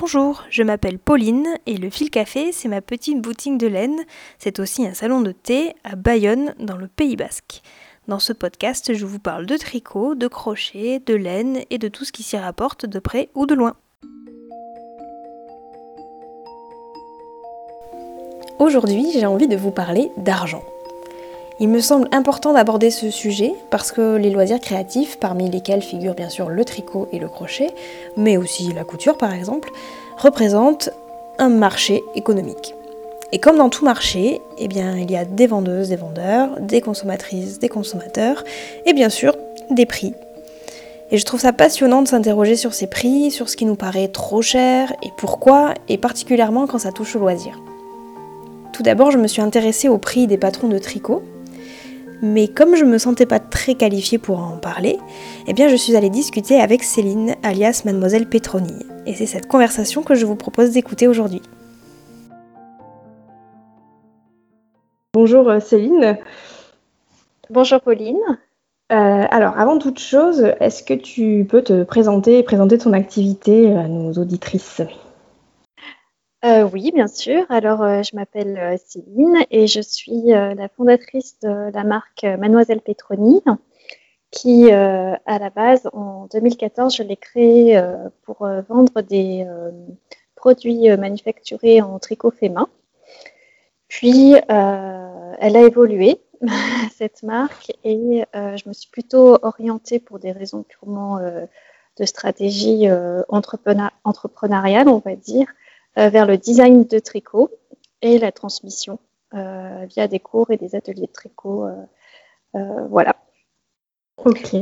Bonjour, je m'appelle Pauline et le Fil Café, c'est ma petite boutique de laine. C'est aussi un salon de thé à Bayonne, dans le Pays Basque. Dans ce podcast, je vous parle de tricot, de crochet, de laine et de tout ce qui s'y rapporte de près ou de loin. Aujourd'hui, j'ai envie de vous parler d'argent. Il me semble important d'aborder ce sujet parce que les loisirs créatifs, parmi lesquels figurent bien sûr le tricot et le crochet, mais aussi la couture par exemple, représentent un marché économique. Et comme dans tout marché, eh bien, il y a des vendeuses, des vendeurs, des consommatrices, des consommateurs, et bien sûr des prix. Et je trouve ça passionnant de s'interroger sur ces prix, sur ce qui nous paraît trop cher et pourquoi, et particulièrement quand ça touche au loisir. Tout d'abord, je me suis intéressée au prix des patrons de tricot, mais comme je me sentais pas très qualifiée pour en parler, eh bien je suis allée discuter avec Céline, alias Mademoiselle Petroni. Et c'est cette conversation que je vous propose d'écouter aujourd'hui. Bonjour euh, Céline. Bonjour Pauline. Euh, alors, avant toute chose, est-ce que tu peux te présenter et présenter ton activité à nos auditrices? Euh, oui, bien sûr. Alors, euh, je m'appelle euh, Céline et je suis la fondatrice de la marque Mademoiselle Petroni, qui, à la base, en 2014, je l'ai créée pour vendre des produits manufacturés en tricot fait main. Puis, elle a évolué, cette marque, et je me suis plutôt orientée pour des raisons purement de stratégie entrepreneuriale, on va dire, vers le design de tricot et la transmission euh, via des cours et des ateliers de tricot. Euh, voilà. Ok.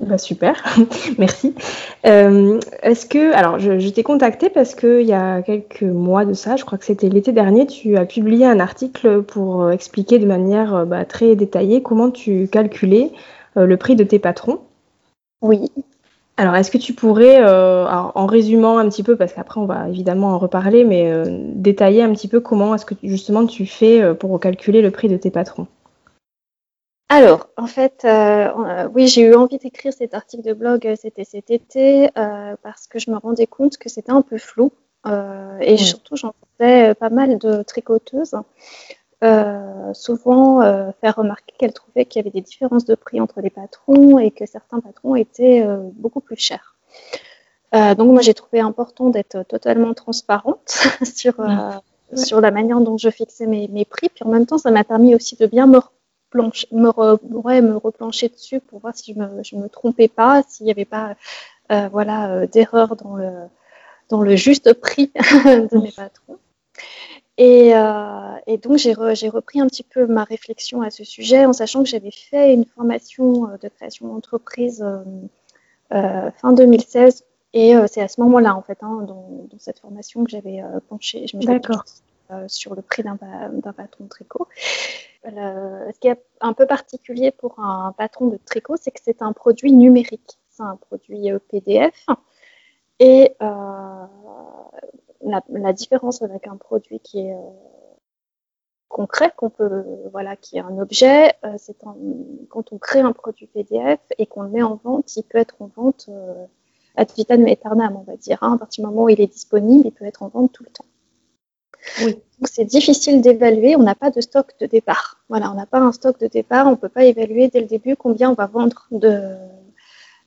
Bah super, merci. Est-ce que, alors je, t'ai contacté parce qu'il y a quelques mois de ça, je crois que c'était l'été dernier, tu as publié un article pour expliquer de manière bah, très détaillée comment tu calculais le prix de tes patrons. Oui. Alors, est-ce que tu pourrais, euh, en résumant un petit peu, parce qu'après on va évidemment en reparler, mais euh, détailler un petit peu comment est-ce que justement tu fais euh, pour calculer le prix de tes patrons? Alors, en fait, oui, j'ai eu envie d'écrire cet article de blog, c'était cet été, parce que je me rendais compte que c'était un peu flou. et surtout, j'entendais pas mal de tricoteuses euh, souvent euh, faire remarquer qu'elle trouvait qu'il y avait des différences de prix entre les patrons et que certains patrons étaient euh, beaucoup plus chers. donc moi j'ai trouvé important d'être totalement transparente sur, sur la manière dont je fixais mes, mes, prix. Puis en même temps, ça m'a permis aussi de bien me, me, me replancher dessus pour voir si je me, je me trompais pas, s'il n'y avait pas voilà, d'erreur dans le, dans le juste prix de mes patrons. Euh, et, donc, j'ai, repris un petit peu ma réflexion à ce sujet en sachant que j'avais fait une formation euh, de création d'entreprise euh, fin 2016. Et c'est à ce moment-là, en fait, hein, dans, cette formation que j'avais penché, je D'accord. sur le prix d'un, patron de tricot. ce qui est un peu particulier pour un patron de tricot, c'est que c'est un produit numérique. C'est un produit PDF. Et la, différence avec un produit qui est euh, concret, qu'on peut, voilà, qui est un objet, euh, c'est quand on crée un produit PDF et qu'on le met en vente, il peut être en vente euh, ad vitam aeternam, on va dire. Hein. À partir du moment où il est disponible, il peut être en vente tout le temps. Oui. Donc c'est difficile d'évaluer, on n'a pas de stock de départ. Voilà, on n'a pas un stock de départ, on ne peut pas évaluer dès le début combien on va vendre de,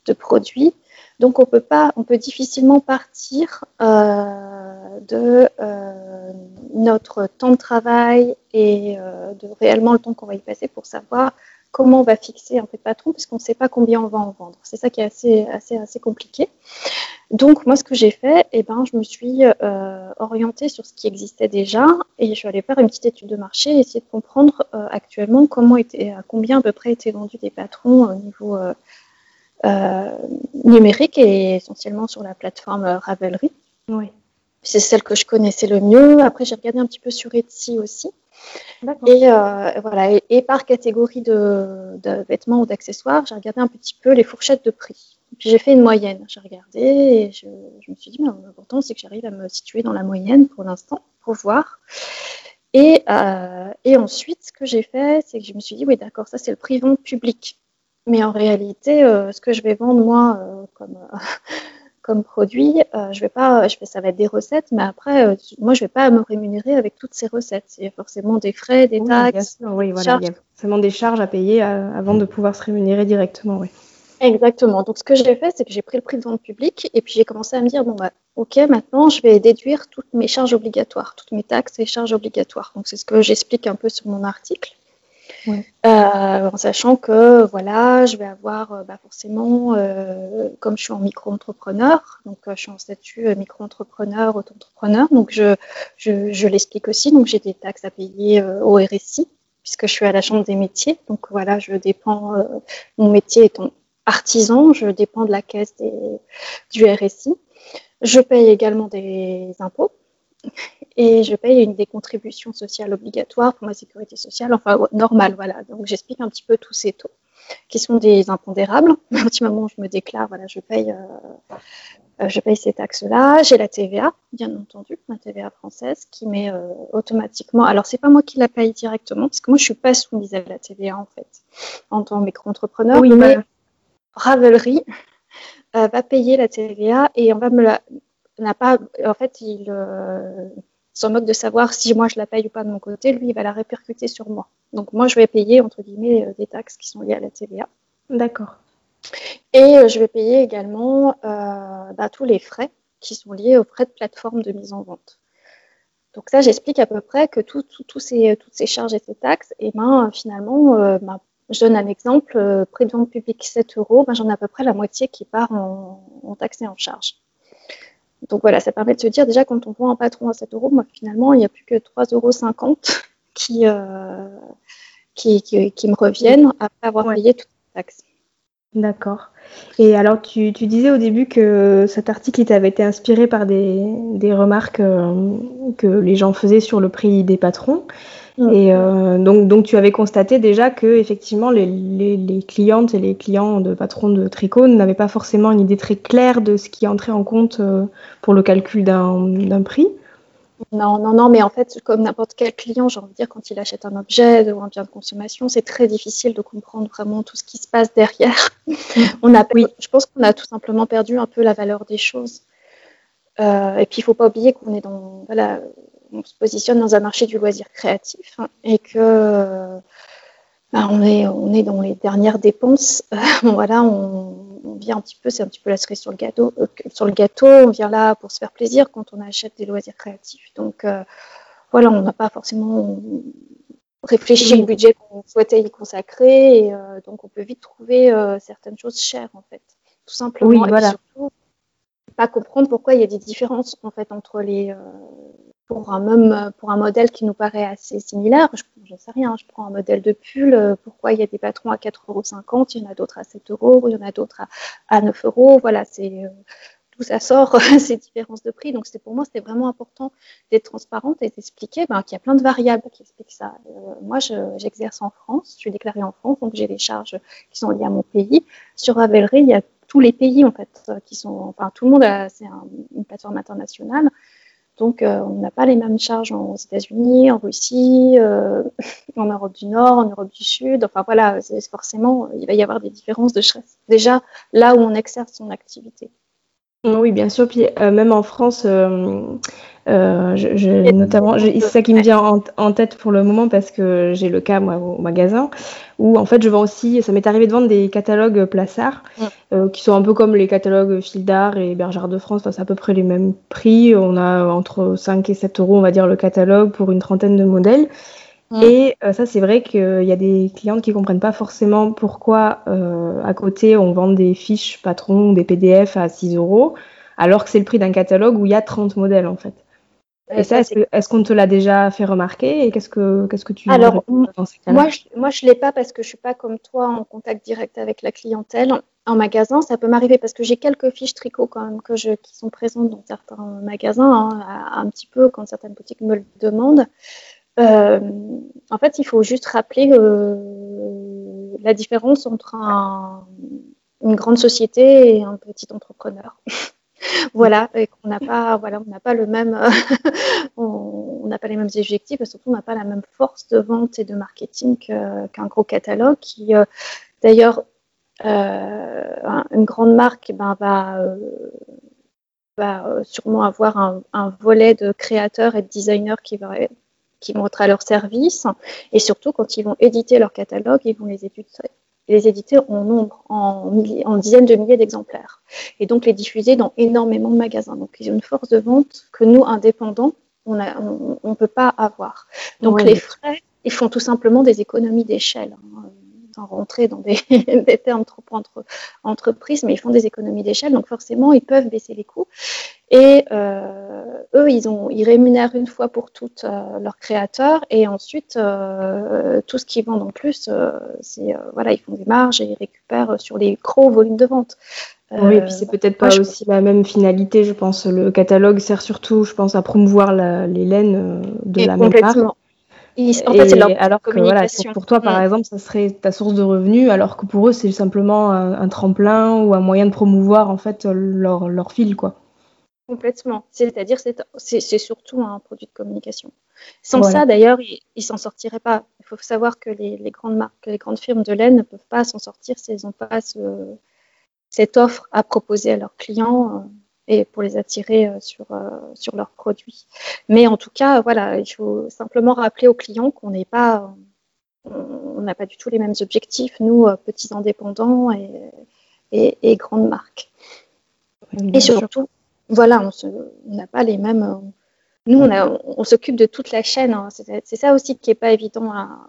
de produits. Donc on peut pas, on peut difficilement partir euh, de euh, notre temps de travail et euh, de réellement le temps qu'on va y passer pour savoir comment on va fixer un peu de patron, puisqu'on ne sait pas combien on va en vendre. C'est ça qui est assez, compliqué. Donc moi, ce que j'ai fait, eh ben, je me suis orientée sur ce qui existait déjà et je suis allée faire une petite étude de marché et essayer de comprendre actuellement comment à combien à peu près étaient vendus des patrons au niveau numérique et essentiellement sur la plateforme Ravelry. Oui. C'est celle que je connaissais le mieux. Après, j'ai regardé un petit peu sur Etsy aussi. Et euh, voilà, et, par catégorie de, vêtements ou d'accessoires, j'ai regardé un petit peu les fourchettes de prix. Puis j'ai fait une moyenne. J'ai regardé et je, me suis dit, l'important c'est que j'arrive à me situer dans la moyenne pour l'instant, pour voir. Et, euh, et ensuite, ce que j'ai fait, c'est que je me suis dit, oui, d'accord, ça c'est le prix vente public. Mais en réalité, euh, ce que je vais vendre moi euh, comme, comme produit, euh, je vais pas, je vais, ça va être des recettes, mais après, euh, moi, je vais pas me rémunérer avec toutes ces recettes. Il y a forcément des frais, des taxes. oui, voilà, il y a forcément des charges à payer avant de pouvoir se rémunérer directement. Oui. Exactement. Donc, ce que j'ai fait, c'est que j'ai pris le prix de vente public et puis j'ai commencé à me dire, bon, bah, OK, maintenant, je vais déduire toutes mes charges obligatoires, toutes mes taxes et charges obligatoires. Donc, c'est ce que j'explique un peu sur mon article. Euh, en sachant que voilà, je vais avoir euh, bah, forcément, euh, comme je suis en micro-entrepreneur, donc je suis en statut micro-entrepreneur, auto-entrepreneur, donc je, je, je l'explique aussi, donc j'ai des taxes à payer au RSI, puisque je suis à la Chambre des métiers, donc voilà, je dépends, mon métier étant artisan, je dépends de la caisse des, du RSI. Je paye également des impôts et je paye une des contributions sociales obligatoires pour ma sécurité sociale, enfin normale, voilà. Donc j'explique un petit peu tous ces taux qui sont des impondérables. À moment où je me déclare, voilà, je paye, euh, euh, je paye ces taxes-là. J'ai la TVA, bien entendu, la TVA française, qui met euh, automatiquement. Alors c'est pas moi qui la paye directement, parce que moi je suis pas soumise à la TVA en fait, en tant que micro-entrepreneur. Oui, mais Ravelry va payer la TVA et on va me la n'a pas, en fait, il euh, s'en moque de savoir si moi je la paye ou pas de mon côté. Lui, il va la répercuter sur moi. Donc moi, je vais payer entre guillemets euh, des taxes qui sont liées à la TVA. D'accord. Et euh, je vais payer également bah, tous les frais qui sont liés aux frais de plateforme de mise en vente. Donc ça, j'explique à peu près que tout, ces, toutes ces charges et ces taxes, et ben finalement, bah, je donne un exemple, prix de vente publique 7 euros, ben, j'en ai à peu près la moitié qui part en, en taxes et en charges. Donc voilà, ça permet de se dire déjà quand on voit un patron à 7 euros, moi finalement il n'y a plus que 3,50 euros qui, euh, qui, qui, me reviennent après avoir payé toutes les taxes. D'accord. Et alors tu, tu, disais au début que cet article t'avait été inspiré par des, des remarques euh, que les gens faisaient sur le prix des patrons. Mm. Et euh, donc, donc, tu avais constaté déjà que effectivement les, les, les, clientes et les clients de patrons de tricot n'avaient pas forcément une idée très claire de ce qui entrait en compte euh, pour le calcul d'un prix. Non, non, non, mais en fait, comme n'importe quel client, j'ai envie de dire, quand il achète un objet ou un bien de consommation, c'est très difficile de comprendre vraiment tout ce qui se passe derrière. On a, oui. Je pense qu'on a tout simplement perdu un peu la valeur des choses. Euh, et puis, il ne faut pas oublier qu'on est dans, voilà, on se positionne dans un marché du loisir créatif hein, et que bah, on, est, on est dans les dernières dépenses. voilà, on, vient un petit peu, c'est un petit peu la cerise sur le gâteau. Euh, sur le gâteau, on vient là pour se faire plaisir quand on achète des loisirs créatifs. Donc euh, voilà, on n'a pas forcément réfléchi au budget qu'on souhaitait y consacrer et euh, donc on peut vite trouver certaines choses chères en fait, tout simplement. Oui, voilà. surtout, pas comprendre pourquoi il y a des différences en fait entre les pour un même pour un modèle qui nous paraît assez similaire, je ne sais rien, je prends un modèle de pull, euh, pourquoi il y a des patrons à 4,50 euros, il y en a d'autres à 7 euros, il y en a d'autres à, à 9 euros, voilà, c'est euh, tout ça sort ces différences de prix. Donc c'est pour moi c'était vraiment important d'être transparente et d'expliquer ben, qu'il y a plein de variables qui expliquent ça. Euh, moi j'exerce en France, je suis déclarée en France, donc j'ai des charges qui sont liées à mon pays. Sur Ravelry, il y a tous les pays en fait qui sont, enfin tout le monde, c'est une plateforme internationale. Donc, euh, on n'a pas les mêmes charges aux États-Unis, en Russie, euh, en Europe du Nord, en Europe du Sud. Enfin, voilà, forcément, il va y avoir des différences de stress. Déjà, là où on exerce son activité. Oui, bien sûr. Puis euh, même en France, euh, je, notamment, c'est ça qui me vient en, tête pour le moment parce que j'ai le cas moi au magasin où en fait je vends aussi, ça m'est arrivé de vendre des catalogues Plaçard euh, qui sont un peu comme les catalogues Fildar et Bergère de France, c'est à peu près les mêmes prix. On a entre 5 et 7 euros, on va dire, le catalogue pour une trentaine de modèles. Et euh, ça, c'est vrai qu'il y a des clientes qui comprennent pas forcément pourquoi à côté on vend des fiches patrons, des PDF à 6 euros, alors que c'est le prix d'un catalogue où il y a 30 modèles en fait. Et ça, est-ce qu'on te l'a déjà fait remarquer Et qu'est-ce que, qu'est-ce que tu Alors, moi, je, moi, je l'ai pas parce que je suis pas comme toi en contact direct avec la clientèle. En magasin, ça peut m'arriver parce que j'ai quelques fiches tricot quand même que je, qui sont présentes dans certains magasins, hein, un petit peu quand certaines boutiques me le demandent. Euh, en fait, il faut juste rappeler euh, la différence entre un, une grande société et un petit entrepreneur. voilà, et qu'on n'a pas, on n'a pas le même, on n'a pas les mêmes objectifs, et surtout on n'a pas la même force de vente et de marketing qu'un gros catalogue qui, euh, d'ailleurs, euh, une grande marque ben, va, euh, sûrement avoir un, volet de créateurs et de designers qui va vont être à leur service. Et surtout, quand ils vont éditer leur catalogue, ils vont les éditer, les éditer en nombre, en, en dizaines de milliers d'exemplaires. Et donc les diffuser dans énormément de magasins. Donc ils ont une force de vente que nous, indépendants, on ne on, peut pas avoir. Donc les frais, ils font tout simplement des économies d'échelle. Hein rentrer dans des, termes trop entre entreprises, mais ils font des économies d'échelle, donc forcément, ils peuvent baisser les coûts. Et euh, eux, ils, ont, ils rémunèrent une fois pour toutes euh, leurs créateurs, et ensuite, euh, tout ce qu'ils vendent en plus, c'est voilà, ils font des marges et ils récupèrent sur les gros volumes de vente. oui, et puis c'est peut-être pas aussi la même finalité, je pense. Le catalogue sert surtout, je pense, à promouvoir les laines de la même marque en fait, c'est alors que voilà, pour, toi, par mm. exemple, ça serait ta source de revenus, alors que pour eux, c'est simplement un, tremplin ou un moyen de promouvoir en fait leur, leur fil, quoi. Complètement. C'est-à-dire, c'est surtout un produit de communication. Sans ça, d'ailleurs, ils ne s'en sortiraient pas. Il faut savoir que les, les, grandes marques, les grandes firmes de laine ne peuvent pas s'en sortir si elles n'ont pas ce, cette offre à proposer à leurs clients euh, et pour les attirer euh, sur, euh, sur leurs produits. Mais en tout cas, voilà, il faut simplement rappeler aux clients qu'on n'est pas, on n'a pas du tout les mêmes objectifs, nous, euh, petits indépendants et, et, grandes marques. et surtout, voilà, on n'a pas les mêmes. Nous, on, on, s'occupe de toute la chaîne. Hein. C'est ça aussi qui n'est pas évident à,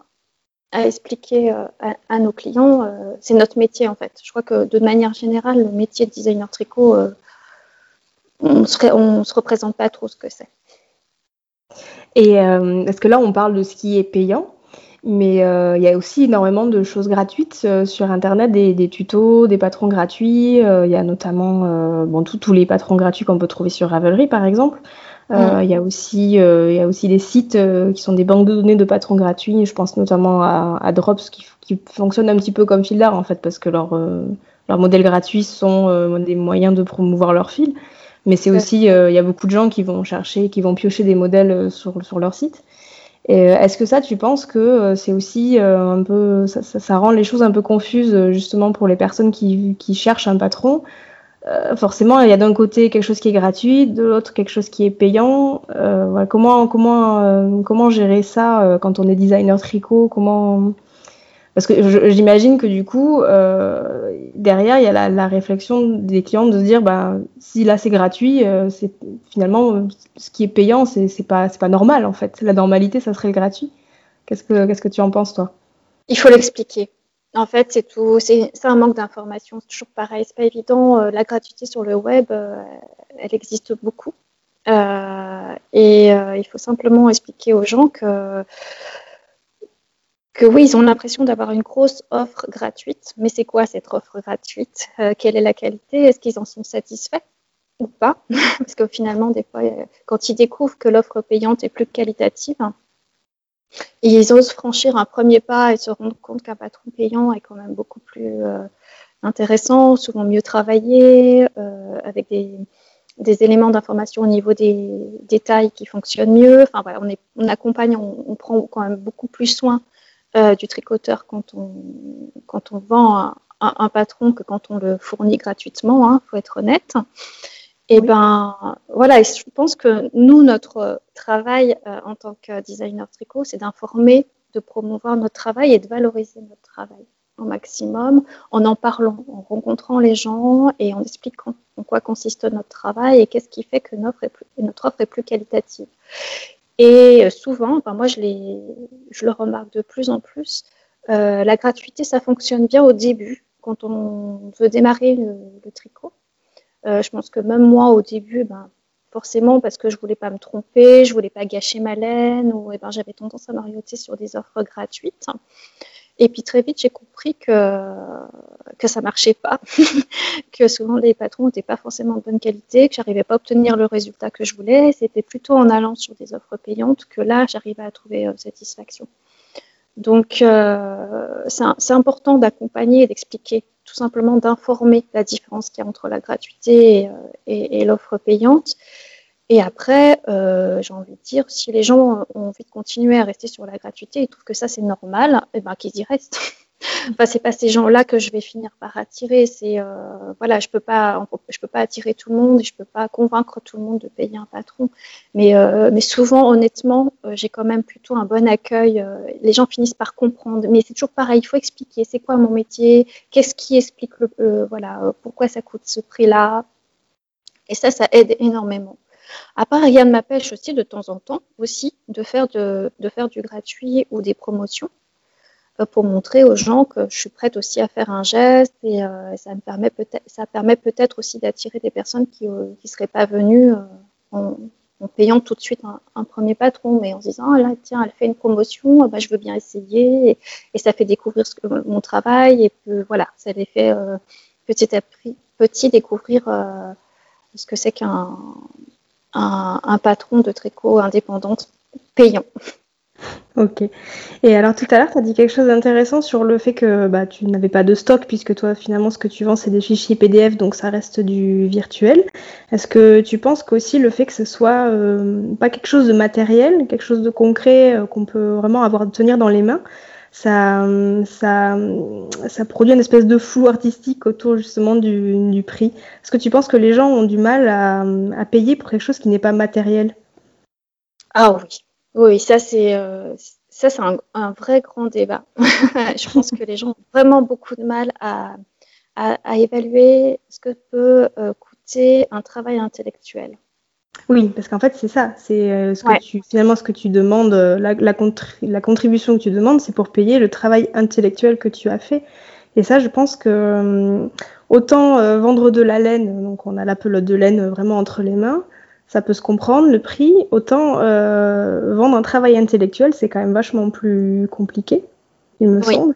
à expliquer à, nos clients. c'est notre métier, en fait. Je crois que de manière générale, le métier de designer tricot, on ne se représente pas trop ce que c'est. Et euh, est-ce que là, on parle de ce qui est payant, mais euh, il y a aussi énormément de choses gratuites euh, sur Internet, des, tutos, des patrons gratuits. Il y a notamment bon, tous les patrons gratuits qu'on peut trouver sur Ravelry, par exemple. Mm. Il y, a aussi, il y a aussi des sites qui sont des banques de données de patrons gratuits. Je pense notamment à, Drops qui, qui fonctionnent un petit peu comme Fildar en fait, parce que leurs leurs modèles gratuits sont des moyens de promouvoir leur fil. Mais c'est aussi, euh, il y a beaucoup de gens qui vont chercher, qui vont piocher des modèles euh, sur, sur leur site. Euh, est-ce que ça, tu penses que c'est aussi un peu, ça, ça, rend les choses un peu confuses justement pour les personnes qui, qui cherchent un patron? Forcément, il y a d'un côté quelque chose qui est gratuit, de l'autre quelque chose qui est payant. Voilà, comment comment comment gérer ça quand on est designer tricot? Comment parce que j'imagine que du coup, euh, derrière, il y a la, réflexion des clients de se dire, bah, si là c'est gratuit, euh, c'est finalement ce qui est payant, c'est pas, pas normal en fait. La normalité, ça serait le gratuit. Qu'est-ce que, qu'est-ce que tu en penses toi? Il faut l'expliquer. En fait, c'est tout, c'est un manque d'information. C'est toujours pareil, c'est pas évident. Euh, la gratuité sur le web, elle existe beaucoup. et il faut simplement expliquer aux gens que que oui, ils ont l'impression d'avoir une grosse offre gratuite, mais c'est quoi cette offre gratuite? Euh, Quelle est la qualité? Est-ce qu'ils en sont satisfaits ou pas? Parce que finalement, des fois, euh, quand ils découvrent que l'offre payante est plus qualitative, ils osent franchir un premier pas et se rendre compte qu'un patron payant est quand même beaucoup plus euh, intéressant, souvent mieux travaillé, avec des, éléments d'information au niveau des détails qui fonctionnent mieux. Enfin on accompagne, on, prend quand même beaucoup plus soin euh, du tricoteur quand on, quand on vend un, patron que quand on le fournit gratuitement, il hein, faut être honnête. Et ben voilà, je pense que nous, notre travail euh, en tant que designer tricot, c'est d'informer, de promouvoir notre travail et de valoriser notre travail au maximum en en parlant, en rencontrant les gens et en expliquant en quoi consiste notre travail et qu'est-ce qui fait que notre, est plus, notre offre est plus qualitative. Et euh, souvent, enfin moi je, le remarque de plus en plus, euh, la gratuité, ça fonctionne bien au début, quand on veut démarrer le, tricot. Euh, je pense que même moi, au début, ben, forcément, parce que je voulais pas me tromper, je voulais pas gâcher ma laine, ou eh ben, j'avais tendance à m'orienter sur des offres gratuites. Et puis très vite, j'ai compris que, que ça marchait pas, que souvent les patrons n'étaient pas forcément de bonne qualité, que j'arrivais pas à obtenir le résultat que je voulais. C'était plutôt en allant sur des offres payantes que là, j'arrivais à trouver euh, satisfaction. Donc, euh, c'est important d'accompagner et d'expliquer, tout simplement d'informer la différence qu'il y a entre la gratuité et, euh, et l'offre payante. Et après, euh, j'ai envie de dire, si les gens ont envie de continuer à rester sur la gratuité, ils trouvent que ça c'est normal, et eh ben qu'ils y restent. enfin, c'est pas ces gens-là que je vais finir par attirer. C'est euh, voilà, je peux pas, je peux pas attirer tout le monde, et je peux pas convaincre tout le monde de payer un patron. Mais euh, mais souvent, honnêtement, euh, j'ai quand même plutôt un bon accueil. les gens finissent par comprendre. Mais c'est toujours pareil, il faut expliquer. C'est quoi mon métier Qu'est-ce qui explique le voilà pourquoi ça coûte ce prix-là Et ça, ça aide énormément. À part, Yann m'appêche aussi de temps en temps aussi de faire de, faire du gratuit ou des promotions pour montrer aux gens que je suis prête aussi à faire un geste et euh, ça me permet peut-être ça permet peut-être aussi d'attirer des personnes qui ne euh, seraient pas venues euh, en, payant tout de suite un, premier patron mais en se disant ah là tiens elle fait une promotion bah, je veux bien essayer et, ça fait découvrir mon travail et puis voilà ça les fait petit à petit, découvrir ce que c'est qu'un un, patron de tricot indépendante payant. Ok. Et alors tout à l'heure, tu as dit quelque chose d'intéressant sur le fait que bah, tu n'avais pas de stock, puisque toi, finalement, ce que tu vends, c'est des fichiers PDF, donc ça reste du virtuel. Est-ce que tu penses qu'aussi le fait que ce soit euh, pas quelque chose de matériel, quelque chose de concret euh, qu'on peut vraiment avoir tenir dans les mains, ça, ça, ça produit une espèce de flou artistique autour justement du, prix. Est-ce que tu penses que les gens ont du mal à, payer pour quelque chose qui n'est pas matériel? Ah oui, oui, ça c'est euh, un, vrai grand débat. je pense que les gens ont vraiment beaucoup de mal à, à, évaluer ce que peut euh, coûter un travail intellectuel. Oui, parce qu'en fait c'est ça, c'est euh, ce que tu finalement ce que tu demandes, la, la, la contribution que tu demandes, c'est pour payer le travail intellectuel que tu as fait. Et ça, je pense que autant vendre de la laine, donc on a la pelote de laine vraiment entre les mains, ça peut se comprendre, le prix. Autant euh, vendre un travail intellectuel, c'est quand même vachement plus compliqué, il me semble.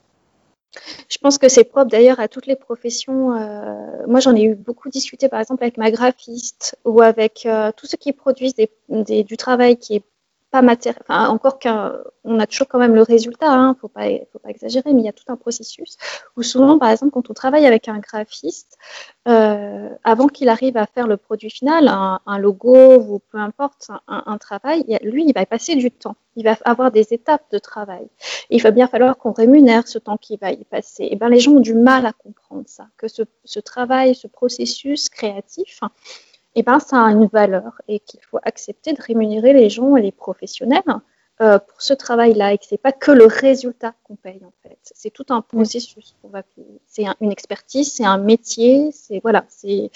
Je pense que c'est propre d'ailleurs à toutes les professions. Euh, moi, j'en ai eu beaucoup discuté, par exemple, avec ma graphiste ou avec euh, tous ceux qui produisent du travail qui est encore qu'on a toujours quand même le résultat, hein, faut pas, faut pas exagérer, mais il y a tout un processus où souvent, par exemple, quand on travaille avec un graphiste, euh, avant qu'il arrive à faire le produit final, un, logo ou peu importe, un, travail, lui, il va passer du temps. Il va avoir des étapes de travail. il va bien falloir qu'on rémunère ce temps qu'il va y passer. Et ben, les gens ont du mal à comprendre ça, que ce travail, ce processus créatif, eh ben, ça a une valeur et qu'il faut accepter de rémunérer les gens et les professionnels euh, pour ce travail-là et que c'est pas que le résultat qu'on paye en fait. C'est tout un processus qu'on va payer. C'est une expertise, c'est un métier, c'est voilà, c'est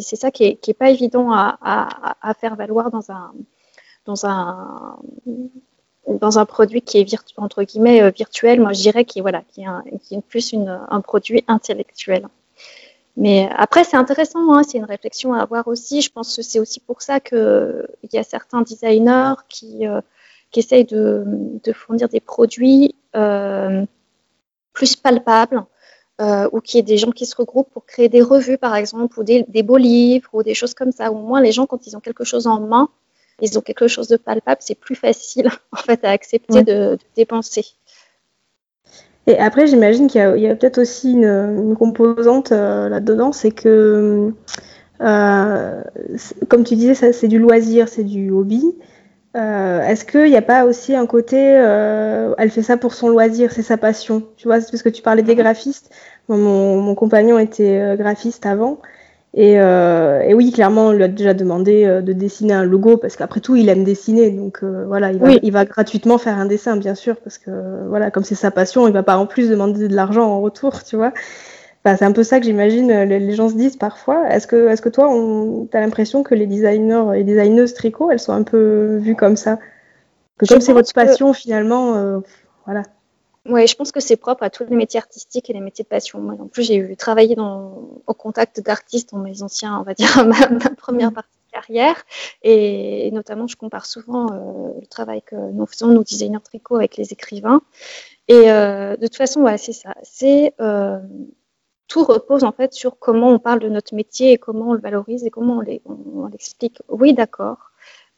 c'est ça qui est, qui est pas évident à, à, à, faire valoir dans un dans un dans un produit qui est virtu, entre guillemets euh, virtuel. Moi, je dirais qui voilà, qui est, un, qui est plus une, un produit intellectuel. Mais après, c'est intéressant, hein, c'est une réflexion à avoir aussi. Je pense que c'est aussi pour ça qu'il y a certains designers qui, euh, qui essayent de, de, fournir des produits euh, plus palpables, euh, ou qu'il y ait des gens qui se regroupent pour créer des revues, par exemple, ou des, des, beaux livres, ou des choses comme ça. Au moins, les gens, quand ils ont quelque chose en main, ils ont quelque chose de palpable, c'est plus facile en fait à accepter de, de dépenser. Et après, j'imagine qu'il y a, peut-être aussi une, composante euh, là-dedans, c'est que, euh, comme tu disais, c'est du loisir, c'est du hobby. Euh, est-ce qu'il n'y a pas aussi un côté, elle fait ça pour son loisir, c'est sa passion? Tu vois, parce que tu parlais des graphistes. mon, mon compagnon était graphiste avant. Euh, et, oui, clairement, on lui a déjà demandé euh, de dessiner un logo parce qu'après tout, il aime dessiner. Donc euh, voilà, il va, il va, gratuitement faire un dessin, bien sûr, parce que voilà, comme c'est sa passion, il va pas en plus demander de l'argent en retour, tu vois. c'est un peu ça que j'imagine les, gens se disent parfois. Est-ce que, est-ce que toi, tu as l'impression que les designers et designeuses tricot, elles sont un peu vues comme ça? Que comme c'est votre passion, finalement, voilà. Oui, je pense que c'est propre à tous les métiers artistiques et les métiers de passion. Moi, en plus, j'ai eu travaillé dans, au contact d'artistes dans mes anciens, on va dire, ma, première partie de carrière. Et, notamment, je compare souvent euh, le travail que nous faisons, nos designers tricot, avec les écrivains. Et euh, de toute façon, ouais, c'est ça. C'est euh, tout repose en fait sur comment on parle de notre métier et comment on le valorise et comment on l'explique. Oui, d'accord.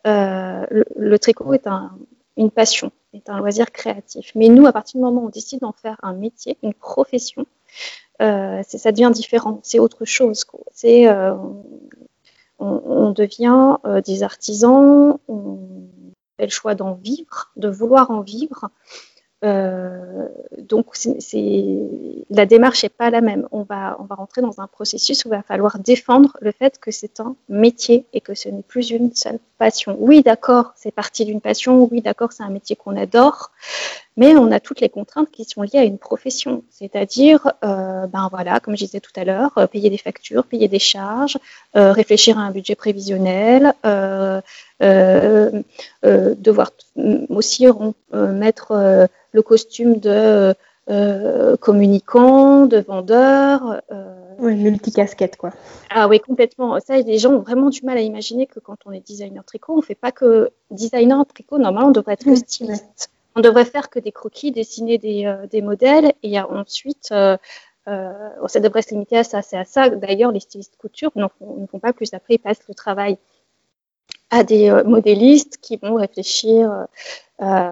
Le, le, tricot est un, une passion, est un loisir créatif. Mais nous, à partir du moment où on décide d'en faire un métier, une profession, euh, ça devient différent, c'est autre chose. Euh, on, devient euh, des artisans, on fait le choix d'en vivre, de vouloir en vivre. Donc, la démarche n'est pas la même. On va, on va rentrer dans un processus où il va falloir défendre le fait que c'est un métier et que ce n'est plus une seule passion. Oui, d'accord, c'est parti d'une passion. Oui, d'accord, c'est un métier qu'on adore. Mais on a toutes les contraintes qui sont liées à une profession. C'est-à-dire, euh, ben voilà, comme je disais tout à l'heure, euh, payer des factures, payer des charges, euh, réfléchir à un budget prévisionnel, devoir aussi mettre le costume de euh, communicant, de vendeur. Euh, oui, multicasquette, quoi. Ah oui, complètement. Ça, les gens ont vraiment du mal à imaginer que quand on est designer tricot, on ne fait pas que designer tricot. Normalement, on devrait être que styliste. On devrait faire que des croquis, dessiner des, euh, des modèles et ensuite. Euh, ça devrait se limiter à ça, c'est à ça. D'ailleurs, les stylistes couture ne font, pas plus. Après, ils passent le travail à des euh, modélistes qui vont réfléchir euh,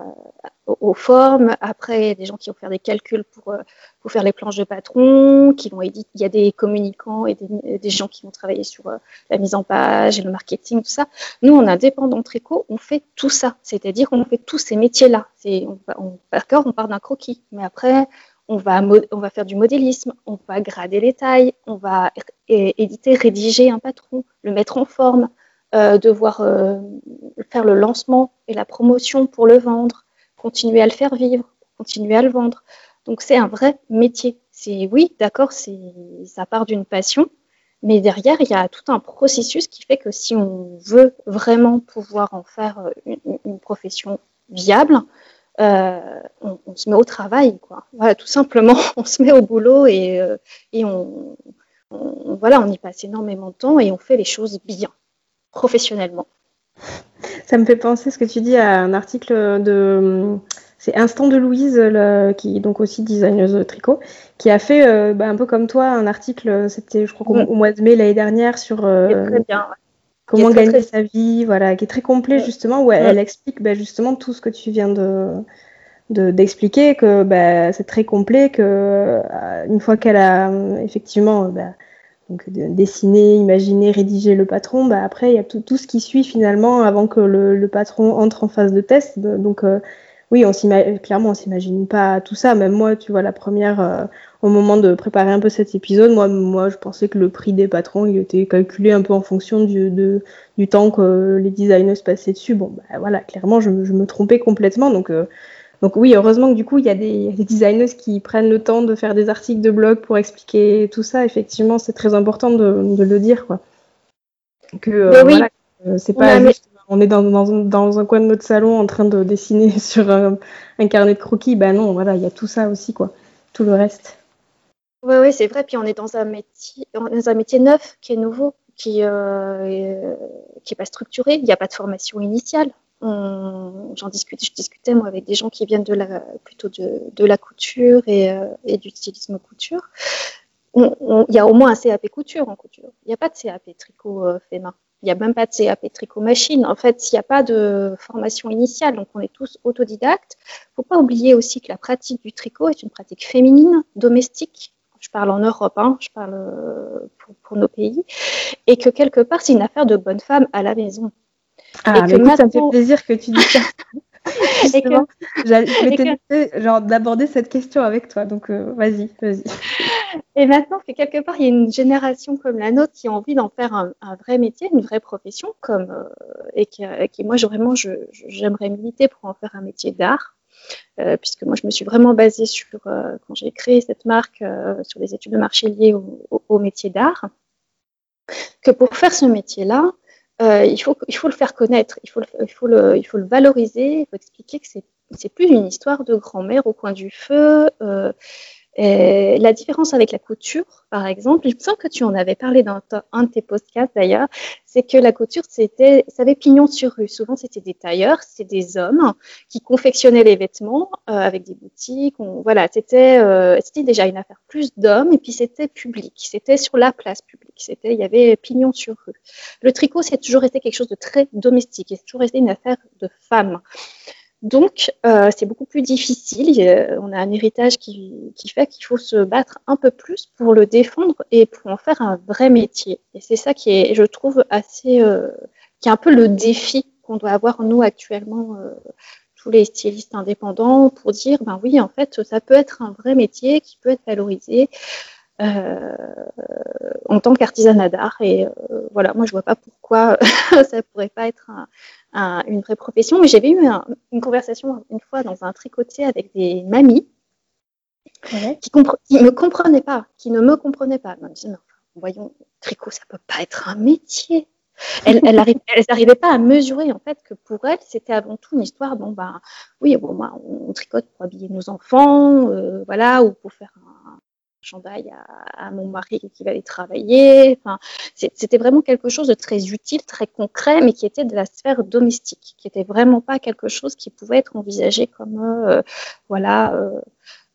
aux formes. Après, des gens qui vont faire des calculs pour, euh, pour faire les planches de patron, qui vont éditer. Il y a des communicants et des, gens qui vont travailler sur la mise en page et le marketing, tout ça. Nous, en indépendant tricot, on fait tout ça. C'est-à-dire qu'on fait tous ces métiers-là. On, D'accord, on part d'un croquis, mais après, on va, on va faire du modélisme, on va grader les tailles, on va éditer, rédiger un patron, le mettre en forme, devoir euh, faire le lancement et la promotion pour le vendre, continuer à le faire vivre, continuer à le vendre. Donc c'est un vrai métier. C'est oui, d'accord, ça part d'une passion, mais derrière il y a tout un processus qui fait que si on veut vraiment pouvoir en faire euh, une, profession viable, euh, on, se met au travail, quoi. Voilà, tout simplement, on se met au boulot et, euh, on, voilà, on y passe énormément de temps et on fait les choses bien professionnellement. Ça me fait penser ce que tu dis à un article de c'est Instant de Louise, qui est donc aussi designeuse tricot, qui a fait euh, bah, un peu comme toi un article, c'était je crois au mois de mai l'année dernière sur euh, comment gagner sa vie, voilà, qui est très complet justement où elle, explique bah, justement tout ce que tu viens de d'expliquer que bah, c'est très complet que euh, une fois qu'elle a effectivement donc dessiner, imaginer, rédiger le patron, bah après il y a tout, ce qui suit finalement avant que le, patron entre en phase de test. Donc euh, oui, on clairement on s'imagine pas tout ça. Même moi, tu vois, la première, euh, au moment de préparer un peu cet épisode, moi, moi je pensais que le prix des patrons il était calculé un peu en fonction du, du temps que les designers passaient dessus. Bon, bah voilà, clairement je, je me trompais complètement. Donc euh, donc oui, heureusement que du coup, il y a des, designers qui prennent le temps de faire des articles de blog pour expliquer tout ça. Effectivement, c'est très important de, le dire. Quoi. Que euh, oui. Euh, c'est pas juste, on est dans, dans, un coin de notre salon en train de dessiner sur un, carnet de croquis. Ben non, voilà, il y a tout ça aussi, quoi. Tout le reste. Oui, oui, c'est vrai. Puis on est dans un métier, dans un métier neuf qui est nouveau, qui euh, qui est pas structuré. Il n'y a pas de formation initiale j'en discute, je discutais moi avec des gens qui viennent plutôt de, la couture et, euh, du stylisme couture. Il y a au moins un CAP couture en couture. Il n'y a pas de CAP tricot euh, fait main. Il n'y a même pas de CAP tricot machine. En fait, il n'y a pas de formation initiale, donc on est tous autodidactes. Il ne faut pas oublier aussi que la pratique du tricot est une pratique féminine, domestique. Je parle en Europe, hein, je parle euh, pour, pour, nos pays. Et que quelque part, c'est une affaire de bonne femme à la maison. Ah, mais écoute, ça me fait plaisir que tu dises ça. et que... genre d'aborder cette question avec toi. Donc euh, vas-y, vas-y. Et maintenant que quelque part il y a une génération comme la nôtre qui a envie d'en faire un, vrai métier, une vraie profession, comme euh, et, qui, qui, moi vraiment j'aimerais militer pour en faire un métier d'art. Euh, puisque moi je me suis vraiment basée sur quand j'ai créé cette marque sur les études de marché liées au, au, au métier d'art que pour faire ce métier-là, euh, il, faut, il faut le faire connaître, il faut le, il faut le, il faut le valoriser, il faut expliquer que c'est c'est plus une histoire de grand-mère au coin du feu. Euh, et la différence avec la couture, par exemple, il me que tu en avais parlé dans un de tes podcasts d'ailleurs, c'est que la couture, c'était, ça avait pignon sur rue. Souvent, c'était des tailleurs, c'était des hommes qui confectionnaient les vêtements euh, avec des boutiques. voilà, c'était, euh, c'était déjà une affaire plus d'hommes et puis c'était public, c'était sur la place publique. C'était, il y avait pignon sur rue. Le tricot, c'est toujours été quelque chose de très domestique et c'est toujours été une affaire de femmes. Donc, euh, c'est beaucoup plus difficile. on a un héritage qui, fait qu'il faut se battre un peu plus pour le défendre et pour en faire un vrai métier. Et c'est ça qui est, je trouve, assez, euh, qui est un peu le défi qu'on doit avoir nous actuellement, euh, tous les stylistes indépendants pour dire, ben oui, en fait, ça peut être un vrai métier qui peut être valorisé euh, en tant qu'artisanat d'art. Et euh, voilà, moi, je vois pas pourquoi ça pourrait pas être une vraie profession. Mais j'avais eu une conversation une fois dans un tricotier avec des mamies qui, ne me comprenaient pas, qui ne me comprenaient pas. me disaient, voyons, tricot, ça peut pas être un métier. Elles n'arrivaient pas à mesurer en fait que pour elles, c'était avant tout une histoire. Bon ben, oui, bon, ben, on, tricote pour habiller nos enfants, euh, voilà, ou pour faire un, à, mon mari qui va aller travailler. Enfin, c'était vraiment quelque chose de très utile, très concret, mais qui était de la sphère domestique, qui était vraiment pas quelque chose qui pouvait être envisagé comme, euh, voilà. Euh,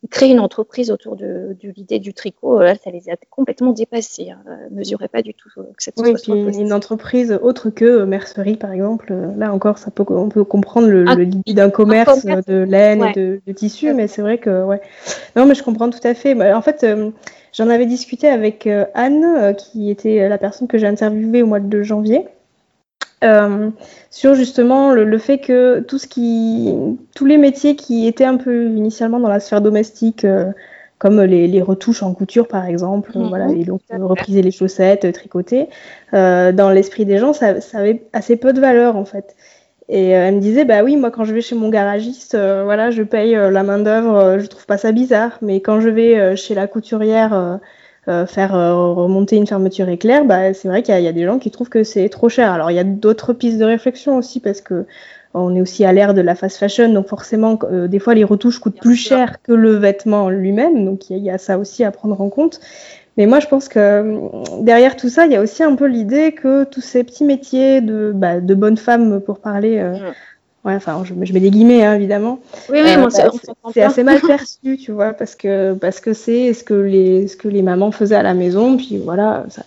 créer une entreprise autour de, l'idée du tricot, là, ça les a complètement dépassés. Hein. mesuraient pas du tout que cette oui, puis une entreprise autre que mercerie, par exemple. Là encore, ça peut, on peut comprendre le, ah, d'un commerce, de laine et de, de tissu, mais c'est vrai que, ouais. Non, mais je comprends tout à fait. En fait, euh, j'en avais discuté avec euh, Anne, euh, qui était la personne que j'ai interviewée au mois de janvier. Euh, sur justement le, fait que tout ce qui, tous les métiers qui étaient un peu initialement dans la sphère domestique, euh, comme les, retouches en couture par exemple, mhm. voilà, et donc repriser les chaussettes, tricoter, euh, dans l'esprit des gens, ça, ça, avait assez peu de valeur en fait. Et elle me disait, bah oui, moi quand je vais chez mon garagiste, voilà, je paye la main d'œuvre, je trouve pas ça bizarre, mais quand je vais chez la couturière euh, faire euh, remonter une fermeture éclair, bah, c'est vrai qu'il y, a des gens qui trouvent que c'est trop cher. Alors il y a d'autres pistes de réflexion aussi parce que on est aussi à l'ère de la fast fashion, donc forcément, euh, des fois, les retouches coûtent plus cher que le vêtement lui-même, donc il y, a ça aussi à prendre en compte. Mais moi, je pense que derrière tout ça, il y a aussi un peu l'idée que tous ces petits métiers de, bah, de bonnes femmes, pour parler, mm. Ouais, enfin, je, mets des guillemets, hein, évidemment. Oui, oui, euh, bah, c'est assez mal perçu, tu vois, parce que parce que c'est ce que les ce que les mamans faisaient à la maison, puis voilà. Ça,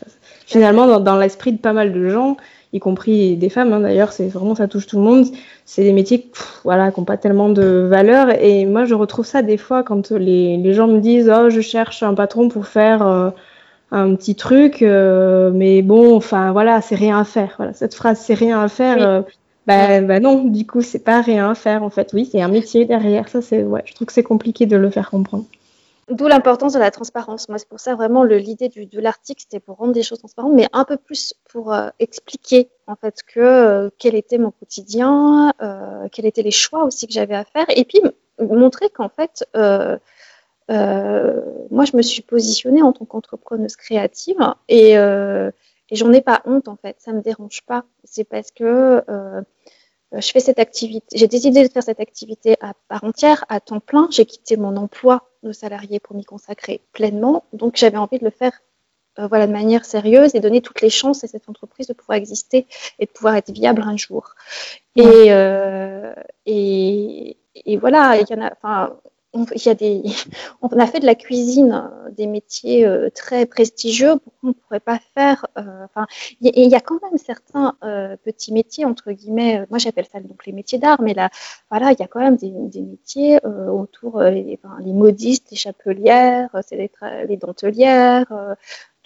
finalement, dans, dans l'esprit de pas mal de gens, y compris des femmes, hein, d'ailleurs, c'est vraiment ça touche tout le monde. C'est des métiers, voilà, qui n'ont pas tellement de valeur. Et moi, je retrouve ça des fois quand les, les gens me disent, oh, je cherche un patron pour faire euh, un petit truc, euh, mais bon, enfin voilà, c'est rien à faire. Voilà, cette phrase, c'est rien à faire. Bah, bah, non, du coup, c'est pas rien à faire en fait. Oui, c'est un métier derrière. Ça, c'est ouais, je trouve que c'est compliqué de le faire comprendre. D'où l'importance de la transparence. Moi, c'est pour ça vraiment l'idée de l'article, c'était pour rendre des choses transparentes, mais un peu plus pour euh, expliquer en fait que euh, quel était mon quotidien, euh, quels étaient les choix aussi que j'avais à faire, et puis montrer qu'en fait, moi, je me suis positionnée en tant qu'entrepreneuse créative et et j'en ai pas honte en fait, ça me dérange pas. C'est parce que euh, je fais cette activité, j'ai décidé de faire cette activité à part entière, à temps plein. J'ai quitté mon emploi de salarié pour m'y consacrer pleinement. Donc j'avais envie de le faire euh, voilà, de manière sérieuse et donner toutes les chances à cette entreprise de pouvoir exister et de pouvoir être viable un jour. Et, euh, et, et, voilà, il y en a, enfin, on, y a des, on a fait de la cuisine euh, des métiers euh, très prestigieux. Pourquoi on ne pourrait pas faire euh, enfin, il y, a quand même certains petits métiers entre guillemets. moi, j'appelle ça donc les métiers d'art, mais là, voilà, il y a quand même des, des métiers autour les, enfin, les, modistes, les chapelières, les, les, dentelières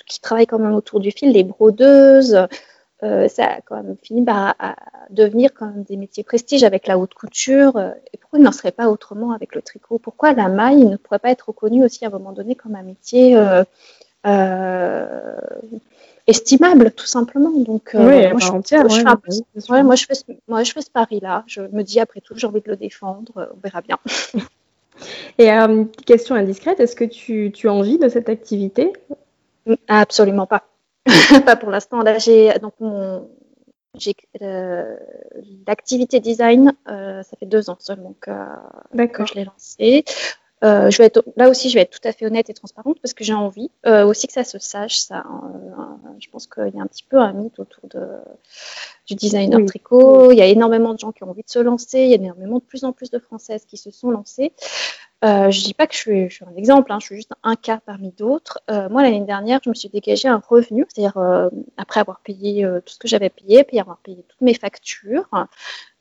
qui travaillent quand même autour du fil, les brodeuses. Euh, ça a quand même fini par devenir quand même des métiers prestige avec la haute couture. Euh, et pourquoi il n'en serait pas autrement avec le tricot? Pourquoi la maille ne pourrait pas être reconnue aussi à un moment donné comme un métier euh, estimable, tout simplement? Donc, moi, je, fais moi, je fais ce pari-là. Je me dis, après tout, j'ai envie de le défendre. On verra bien. Et question indiscrète, est-ce que tu, tu as envie de cette activité? Absolument pas. pas pour l'instant. Là, j'ai donc mon j'ai euh, l'activité design, euh, ça fait deux ans seulement que, que je l'ai lancé. Euh, je vais être, là aussi, je vais être tout à fait honnête et transparente parce que j'ai envie aussi que ça se sache. Ça, je pense qu'il y a un petit peu un mythe autour de, du designer tricot. Il y a énormément de gens qui ont envie de se lancer. Il y a énormément de plus en plus de Françaises qui se sont lancées. Euh, je ne dis pas que je suis, un exemple, hein, je suis juste un cas parmi d'autres. Euh, moi, l'année dernière, je me suis dégagé un revenu, c'est-à-dire euh, après avoir payé tout ce que j'avais payé, puis avoir payé toutes mes factures,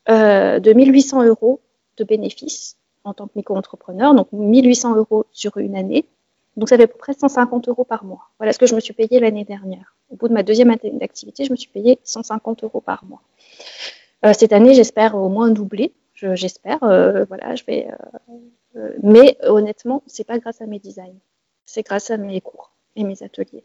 de 1800 euros de bénéfices en tant que micro-entrepreneur, donc 1800 euros sur une année. Donc ça fait à peu près 150 euros par mois. Voilà ce que je me suis payé l'année dernière. Au bout de ma deuxième année d'activité, je me suis payé 150 euros par mois. cette année, j'espère au moins doubler j'espère. voilà, je vais. mais honnêtement, c'est pas grâce à mes designs, c'est grâce à mes cours et mes ateliers.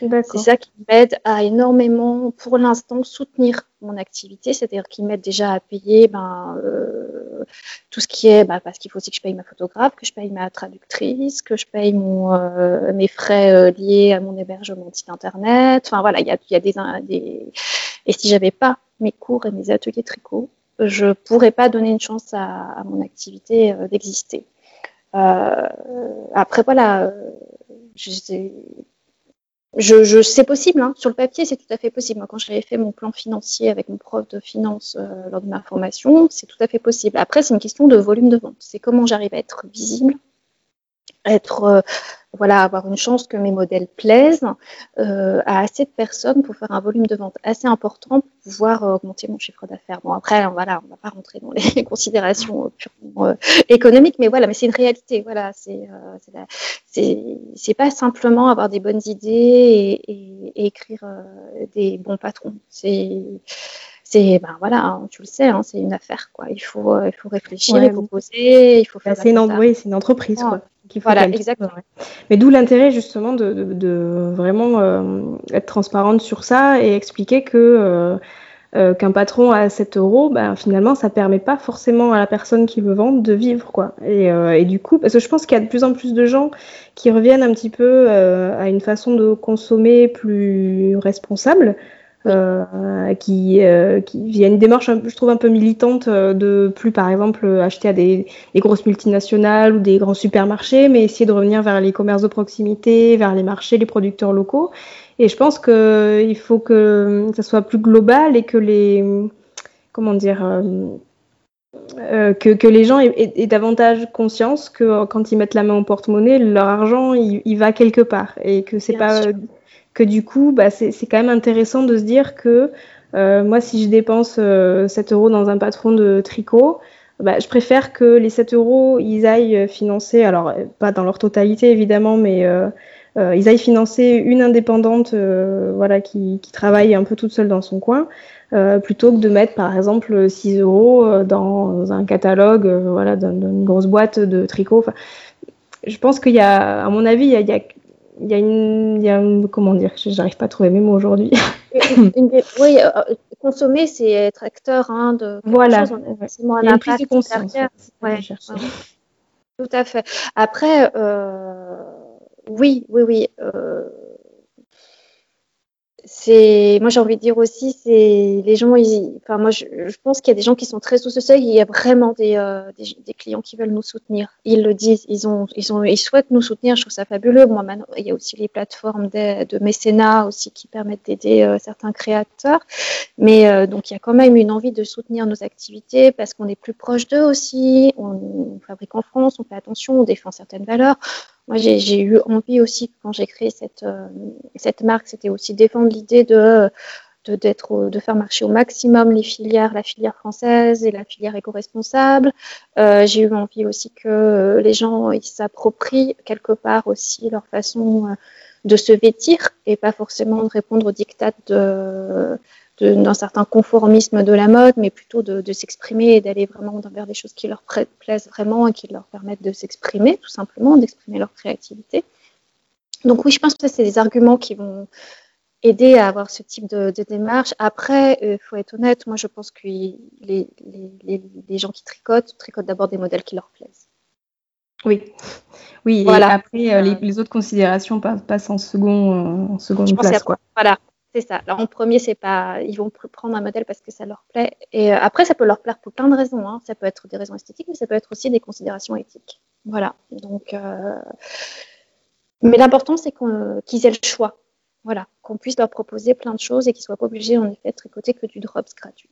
C'est ça qui m'aide à énormément, pour l'instant, soutenir mon activité, c'est-à-dire qui m'aide déjà à payer ben, euh, tout ce qui est, ben, parce qu'il faut aussi que je paye ma photographe, que je paye ma traductrice, que je paye mon, euh, mes frais euh, liés à mon hébergement de site internet. Enfin voilà, il y a, y a des, des, Et si j'avais pas mes cours et mes ateliers tricot, je pourrais pas donner une chance à, à mon activité d'exister. après voilà, je, je, je c'est possible, hein. sur le papier, c'est tout à fait possible. Moi, quand j'avais fait mon plan financier avec mon prof de finance euh, lors de ma formation, c'est tout à fait possible. Après, c'est une question de volume de vente. C'est comment j'arrive à être visible, être euh, voilà, avoir une chance que mes modèles plaisent euh, à assez de personnes pour faire un volume de vente assez important pour pouvoir euh, augmenter mon chiffre d'affaires. Bon, après, voilà, on va pas rentrer dans les considérations euh, purement euh, économiques, mais voilà, mais c'est une réalité. Voilà, c'est c'est pas simplement avoir des bonnes idées et, et, et écrire des bons patrons. C'est c'est ben voilà, hein, tu le sais, hein, c'est une affaire quoi. Il faut il faut réfléchir, il faut poser, il faut faire. c'est une, oui, c'est une entreprise quoi voilà, exactement. Mais d'où l'intérêt justement de, vraiment euh, être transparente sur ça et expliquer que euh, euh, qu'un patron à 7 euros, ben, finalement, ça permet pas forcément à la personne qui veut vendre de vivre, quoi. Et, et du coup, parce que je pense qu'il y a de plus en plus de gens qui reviennent un petit peu à une façon de consommer plus responsable. Euh, qui, euh, qui via une démarche, je trouve, un peu militante euh, de plus, par exemple, acheter à des, des, grosses multinationales ou des grands supermarchés, mais essayer de revenir vers les commerces de proximité, vers les marchés, les producteurs locaux. Et je pense qu'il faut que ça soit plus global et que les, comment dire, euh, que, que, les gens aient, aient, davantage conscience que quand ils mettent la main au porte-monnaie, leur argent, il, il, va quelque part et que c'est pas que du coup, bah, c'est quand même intéressant de se dire que euh, moi, si je dépense euh, 7 euros dans un patron de tricot, bah, je préfère que les 7 euros, ils aillent financer, alors pas dans leur totalité évidemment, mais euh, euh ils aillent financer une indépendante euh, voilà, qui, travaille un peu toute seule dans son coin, euh, plutôt que de mettre par exemple 6 euros dans un catalogue voilà, d'une grosse boîte de tricot. Je pense qu'il y a, à mon avis, il y a il y a une, y a une comment dire, j'arrive pas à trouver mes mots aujourd'hui. oui, euh, consommer, c'est être acteur hein, de voilà, chose, on a un impact de conscience. Ouais, Tout à fait. Après, euh, oui, oui, oui. Euh, c'est moi j'ai envie de dire aussi c'est les gens ils, enfin moi je, je pense qu'il y a des gens qui sont très sous ce seuil. Il y a vraiment des, euh, des, des, clients qui veulent nous soutenir. Ils le disent ils ont ils ont ils souhaitent nous soutenir. Je trouve ça fabuleux. Moi maintenant il y a aussi les plateformes de, de mécénat aussi qui permettent d'aider euh, certains créateurs. Mais euh, donc il y a quand même une envie de soutenir nos activités parce qu'on est plus proche d'eux aussi. On, on fabrique en France on fait attention on défend certaines valeurs moi, j'ai eu envie aussi, quand j'ai créé cette, euh, cette marque, c'était aussi défendre l'idée de, de, de faire marcher au maximum les filières, la filière française et la filière éco-responsable. Euh, j'ai eu envie aussi que les gens s'approprient quelque part aussi leur façon euh, de se vêtir et pas forcément de répondre aux dictats de d'un certain conformisme de la mode, mais plutôt de, de s'exprimer et d'aller vraiment vers des choses qui leur plaisent vraiment et qui leur permettent de s'exprimer, tout simplement, d'exprimer leur créativité. Donc oui, je pense que c'est des arguments qui vont aider à avoir ce type de, de démarche. Après, il euh, faut être honnête, moi je pense que les, les, les, les gens qui tricotent, tricotent d'abord des modèles qui leur plaisent. Oui, oui. Voilà. Et après, euh, les, autres considérations passent en second, en seconde place. Quoi. Voilà, c'est ça. Alors en premier, c'est pas, ils vont prendre un modèle parce que ça leur plaît. Et euh, après, ça peut leur plaire pour plein de raisons. Hein. Ça peut être des raisons esthétiques, mais ça peut être aussi des considérations éthiques. Voilà. Donc, euh... mais l'important, c'est qu'ils aient le choix. Voilà, qu'on puisse leur proposer plein de choses et qu'ils soient pas obligés en effet de tricoter que du drops gratuit.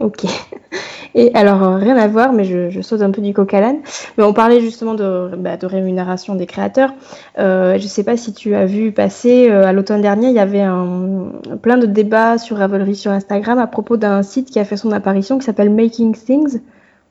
Ok. Et alors, euh, rien à voir, mais je, saute un peu du coq à l'âne. Mais on parlait justement de, bah, rémunération des créateurs. Euh, je ne sais pas si tu as vu passer, euh, à l'automne dernier, il y avait un, plein de débats sur Ravelry sur Instagram à propos d'un site qui a fait son apparition qui s'appelle Making Things. Je ne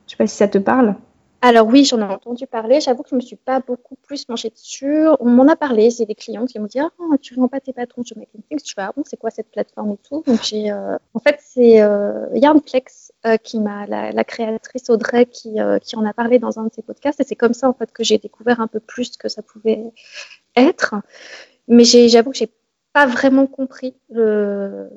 sais pas si ça te parle. Alors oui, j'en ai entendu parler. J'avoue que je ne me suis pas beaucoup plus penchée dessus. On m'en a parlé. C'est des clients qui m'ont dit ah, tu ne rends pas tes patrons sur MakeInThings. Je fais ah bon, c'est quoi cette plateforme et tout? Euh, en fait, c'est euh, Yarnplex euh, qui m'a, la, créatrice Audrey qui, qui en a parlé dans un de ses podcasts. Et c'est comme ça en fait que j'ai découvert un peu plus ce que ça pouvait être. Mais j'avoue que j'ai pas vraiment compris le,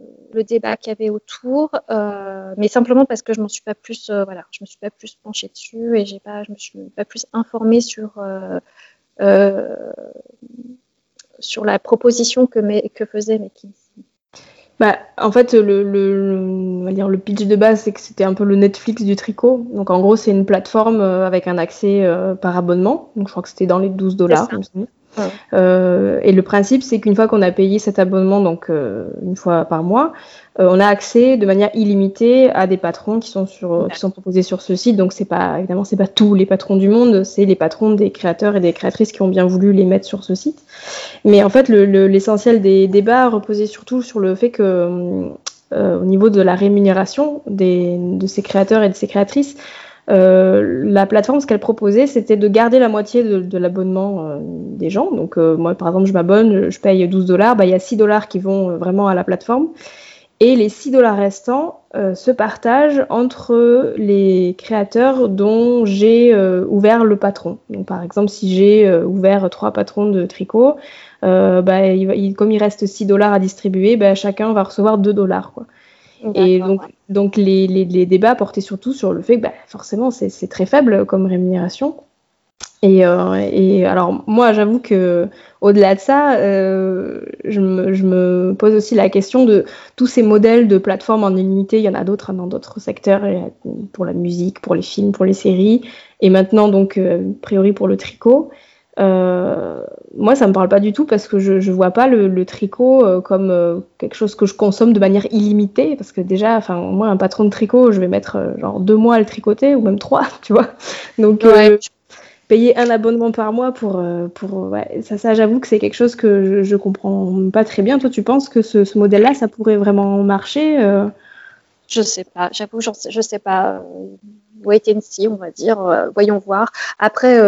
débat qu'il y avait autour, euh, mais simplement parce que je m'en suis pas plus, euh, voilà, je me suis pas plus penchée dessus et j'ai pas, je me suis pas plus informée sur euh, sur la proposition que, que faisait McKinsey. Bah, en fait, le, le, dire, le pitch de base, c'est que c'était un peu le Netflix du tricot. Donc, en gros, c'est une plateforme avec un accès par abonnement. Donc, je crois que c'était dans les 12 dollars. Euh, et le principe, c'est qu'une fois qu'on a payé cet abonnement, donc euh, une fois par mois, euh, on a accès de manière illimitée à des patrons qui sont proposés sur ce site. Donc c'est pas évidemment c'est pas tous les patrons du monde, c'est les patrons des créateurs et des créatrices qui ont bien voulu les mettre sur ce site. Mais en fait, l'essentiel des débats reposait surtout sur le fait que au niveau de la rémunération des, de ces créateurs et de ces créatrices, la plateforme, ce qu'elle proposait, c'était de garder la moitié de, l'abonnement euh, des gens. Donc, euh, moi, par exemple, je m'abonne, je paye 12 dollars. Bah, il y a 6 dollars qui vont vraiment à la plateforme. Et les 6 dollars restants se partagent entre les créateurs dont j'ai ouvert le patron. Donc, par exemple, si j'ai ouvert trois patrons de tricot, bah, comme il reste 6 dollars à distribuer, bah, chacun va recevoir 2 dollars. Et donc, donc les, les, débats portaient surtout sur le fait que bah, forcément c'est très faible comme rémunération. Et, euh, et alors moi j'avoue que au-delà de ça, euh, je, me, je, me, pose aussi la question de tous ces modèles de plateformes en illimité. Il y en a d'autres hein, dans d'autres secteurs, pour la musique, pour les films, pour les séries, et maintenant donc euh, a priori pour le tricot. Euh, moi, ça me parle pas du tout parce que je, je vois pas le, tricot euh, comme euh, quelque chose que je consomme de manière illimitée. Parce que déjà, enfin, moi, un patron de tricot, je vais mettre genre deux mois à le tricoter ou même trois, tu vois. Donc, payer un abonnement par mois pour, pour ouais, ça, ça j'avoue que c'est quelque chose que je, je, comprends pas très bien. Toi, tu penses que ce, ce modèle-là, ça pourrait vraiment marcher Je sais pas. J'avoue, je sais pas. Wait and see, on va dire. voyons voir. Après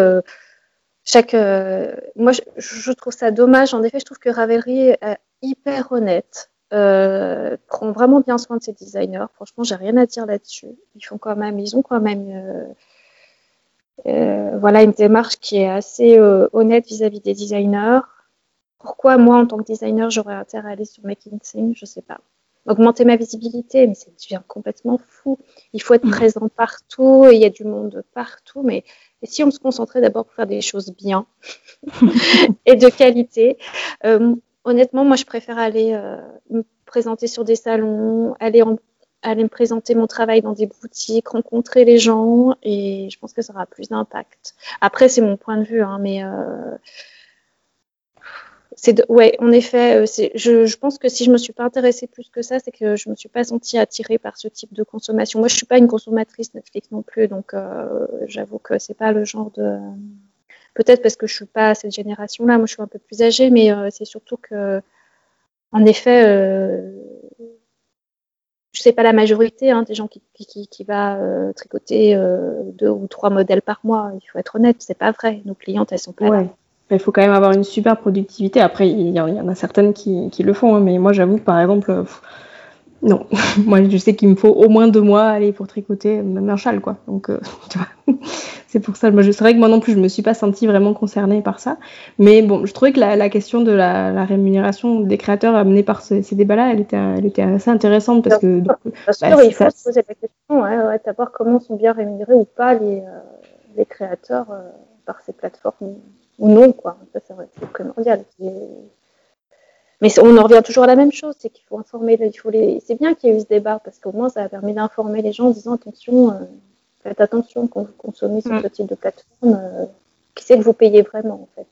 chaque, euh, moi, je, trouve ça dommage. En effet, je trouve que Ravelry est euh, hyper honnête, euh, prend vraiment bien soin de ses designers. Franchement, j'ai rien à dire là-dessus. Ils font quand même, ils ont quand même, voilà, une démarche qui est assez honnête vis-à-vis des designers. Pourquoi moi, en tant que designer, j'aurais intérêt à aller sur Making Thing Je sais pas augmenter ma visibilité, mais ça devient complètement fou. Il faut être mm. présent partout, il y a du monde partout, mais et si on se concentrait d'abord pour faire des choses bien et de qualité, euh, honnêtement, moi, je préfère aller euh, me présenter sur des salons, aller, aller me présenter mon travail dans des boutiques, rencontrer les gens, et je pense que ça aura plus d'impact. Après, c'est mon point de vue, hein, mais euh, c'est ouais, en effet, euh, je, pense que si je me suis pas intéressée plus que ça, c'est que je me suis pas sentie attirée par ce type de consommation. Moi, je suis pas une consommatrice Netflix non plus, donc euh, j'avoue que c'est pas le genre de. Peut-être parce que je suis pas à cette génération-là. Moi, je suis un peu plus âgée, mais euh, c'est surtout que, en effet, je sais pas la majorité hein, des gens qui va tricoter deux ou trois modèles par mois. Il faut être honnête, c'est pas vrai. Nos clientes, elles sont pas là. Il faut quand même avoir une super productivité. Après, il y, en a certaines qui, qui le font, hein, mais moi, j'avoue, par exemple, non. moi, je sais qu'il me faut au moins deux mois aller pour tricoter même un châle, quoi. Donc, euh, tu vois, c'est pour ça. Moi, je vrai que moi non plus, je me suis pas sentie vraiment concernée par ça. Mais bon, je trouvais que la, la question de la, la, rémunération des créateurs amenée par ces, ces débats-là, elle était, elle était assez intéressante parce que. Bien bah, il faut se poser la question, ouais, ouais, savoir comment sont bien rémunérés ou pas les, euh, les créateurs euh, par ces plateformes ou non, quoi. Ça, c'est primordial. Mais on en revient toujours à la même chose, c'est qu'il faut informer, il faut les... c'est bien qu'il y ait eu ce débat, parce qu'au moins ça a permis d'informer les gens en disant attention, euh, faites attention quand vous consommez sur mm. ce type de plateforme, euh, qui c'est que vous payez vraiment en fait.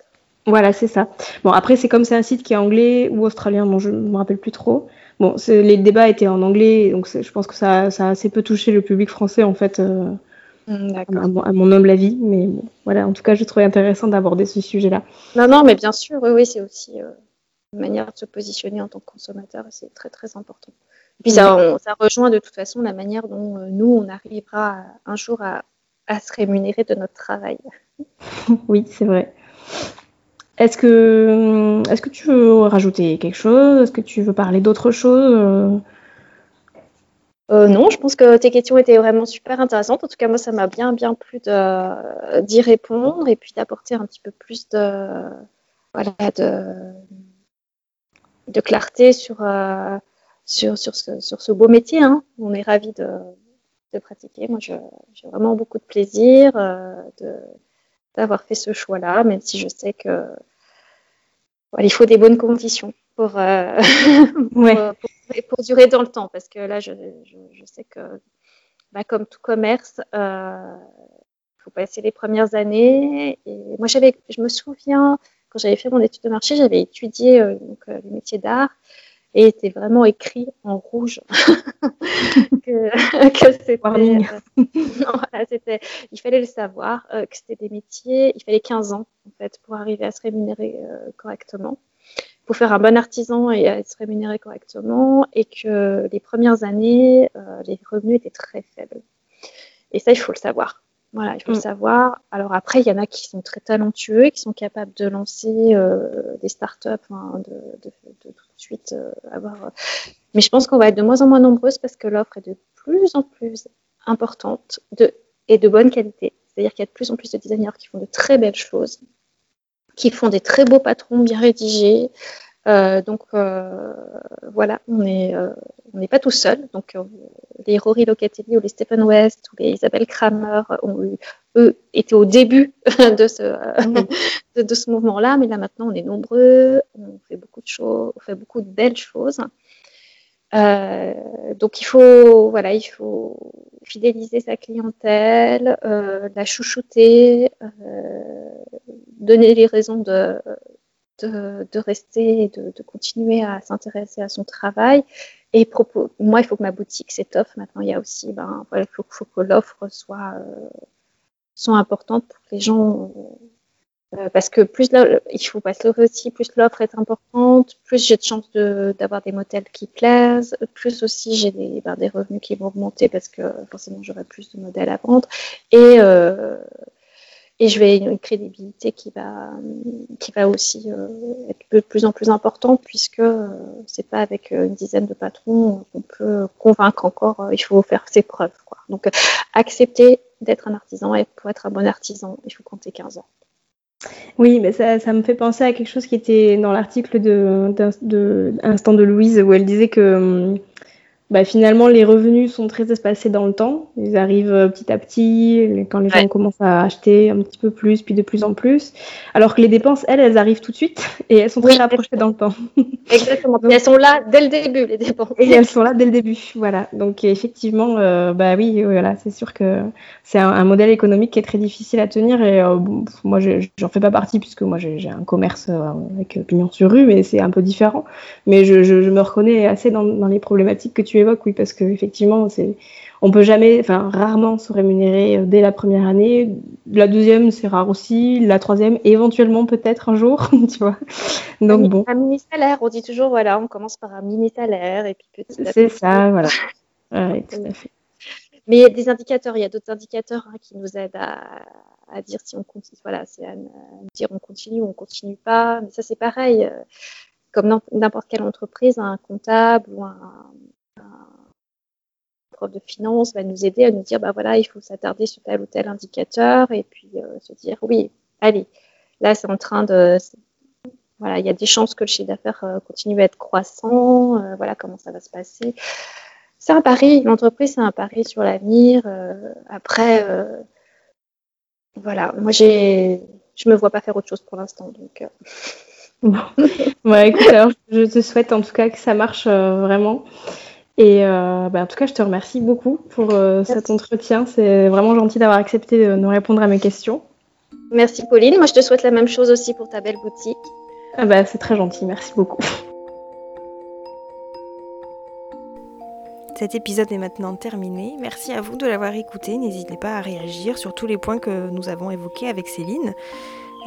Voilà, c'est ça. Bon, après, c'est comme c'est un site qui est anglais ou australien, bon, je ne me rappelle plus trop. Bon, les débats étaient en anglais, donc je pense que ça, ça, a assez peu touché le public français en fait. Euh, Mm, à, mon humble avis, mais voilà, en tout cas, je trouvais intéressant d'aborder ce sujet-là. Non, non, mais bien sûr, oui, oui c'est aussi euh, une manière de se positionner en tant que consommateur, c'est très, très important. Et puis, ça, ça, rejoint de toute façon la manière dont euh, nous, on arrivera un jour à à se rémunérer de notre travail. oui, c'est vrai. Est-ce que, est que tu veux rajouter quelque chose? Est-ce que tu veux parler d'autre chose? Euh, non, je pense que tes questions étaient vraiment super intéressantes. En tout cas, moi, ça m'a bien, bien plu d'y répondre et puis d'apporter un petit peu plus de, voilà, de, clarté sur, euh, sur, sur, ce, beau métier. Hein. On est ravis de, pratiquer. Moi, j'ai vraiment beaucoup de plaisir euh, d'avoir fait ce choix-là, même si je sais que il faut des bonnes conditions pour, euh, pour, durer dans le temps. Parce que là, je, je, sais que, bah, comme tout commerce, il euh, faut passer les premières années. Et moi, j'avais, je me souviens, quand j'avais fait mon étude de marché, j'avais étudié euh, donc, les métiers d'art et était vraiment écrit en rouge que, que c'était, il fallait le savoir, que c'était des métiers, il fallait 15 ans en fait pour arriver à se rémunérer correctement pour faire un bon artisan et être se rémunérer correctement, et que les premières années, euh, les revenus étaient très faibles. Et ça, il faut le savoir. Voilà, il faut le mm. savoir. Alors après, il y en a qui sont très talentueux, qui sont capables de lancer euh, des startups, hein, de, de, de, tout de suite euh, avoir. Mais je pense qu'on va être de moins en moins nombreuses parce que l'offre est de plus en plus importante de, et de bonne qualité. C'est-à-dire qu'il y a de plus en plus de designers qui font de très belles choses qui font des très beaux patrons bien rédigés. Euh, donc euh, voilà, on n'est euh, n'est pas tout seul. Donc les Rory Locatelli ou les Stephen West ou les Isabelle Kramer ont eu, eux étaient au début de ce de, ce mouvement-là, mais là maintenant on est nombreux, on fait beaucoup de choses, on fait beaucoup de belles choses. Donc il faut voilà, il faut fidéliser sa clientèle, la chouchouter, donner les raisons de, de, rester et de, continuer à s'intéresser à son travail. Et moi, il faut que ma boutique s'étoffe. Maintenant, il y a aussi, ben, il faut, que l'offre soit, euh, soit importante pour que les gens. Euh, parce que plus il faut pas se leurrer aussi, plus l'offre est importante, plus j'ai de chances d'avoir des modèles qui plaisent, plus aussi j'ai des, ben, des revenus qui vont augmenter parce que forcément j'aurai plus de modèles à vendre. Et, euh, et je vais une crédibilité qui va, qui va aussi euh, être de plus en plus importante puisque c'est pas avec une dizaine de patrons qu'on peut convaincre encore. il faut faire ses preuves. Quoi. Donc, accepter d'être un artisan et pour être un bon artisan, il faut compter 15 ans. Oui, mais ça, me fait penser à quelque chose qui était dans l'article de, de, de, Instant de Louise où elle disait que hum, bah, finalement, les revenus sont très espacés dans le temps. Ils arrivent euh, petit à petit, quand les gens commencent à acheter un petit peu plus, puis de plus en plus. Alors que les dépenses, elles, elles arrivent tout de suite et elles sont très rapprochées dans le temps. Exactement. elles sont là dès le début, les dépenses. Et elles sont là dès le début. Voilà. Donc, effectivement, euh, bah oui, voilà, c'est sûr que c'est un, modèle économique qui est très difficile à tenir. Et euh, moi, j'en fais pas partie puisque moi, j'ai un commerce avec pignon sur rue, mais c'est un peu différent. Mais je, je, me reconnais assez dans, dans les problématiques que tu évoques, oui, parce qu'effectivement, c'est, on peut jamais, enfin, rarement se rémunérer euh, dès la première année. La deuxième, c'est rare aussi. La troisième, éventuellement, peut-être un jour, tu vois. Donc, bon. Un mini salaire, on dit toujours, voilà, on commence par un mini salaire et puis petit à. C'est ça, voilà. tout à fait. Mais il y a des indicateurs, il y a d'autres indicateurs hein, qui nous aident à, dire si on continue, voilà, c'est à, dire on continue ou on continue pas. Mais ça, c'est pareil. Euh, comme n'importe quelle entreprise, un comptable ou un, prof de finance va nous aider à nous dire, bah voilà, il faut s'attarder sur tel ou tel indicateur et puis euh, se dire, oui, allez, là c'est en train de, voilà, il y a des chances que le chiffre d'affaires euh, continue à être croissant, euh, voilà comment ça va se passer. C'est un pari, l'entreprise c'est un pari sur l'avenir. après, voilà, moi j'ai, je me vois pas faire autre chose pour l'instant, donc. ouais, alors je te souhaite en tout cas que ça marche vraiment. Et euh, bah, en tout cas, je te remercie beaucoup pour euh, cet entretien. C'est vraiment gentil d'avoir accepté de nous répondre à mes questions. Merci Pauline. Moi, je te souhaite la même chose aussi pour ta belle boutique. Ah bah, c'est très gentil. Merci beaucoup. Cet épisode est maintenant terminé. Merci à vous de l'avoir écouté. N'hésitez pas à réagir sur tous les points que nous avons évoqués avec Céline.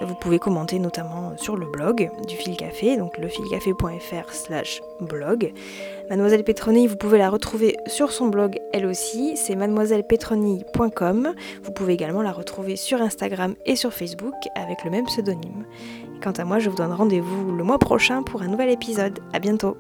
Vous pouvez commenter notamment sur le blog du Fil Café, donc lefilcafé.fr slash blog. Mademoiselle Petroni, vous pouvez la retrouver sur son blog elle aussi, c'est mademoisellepetroni.com. Vous pouvez également la retrouver sur Instagram et sur Facebook avec le même pseudonyme. quant à moi, je vous donne rendez-vous le mois prochain pour un nouvel épisode. A bientôt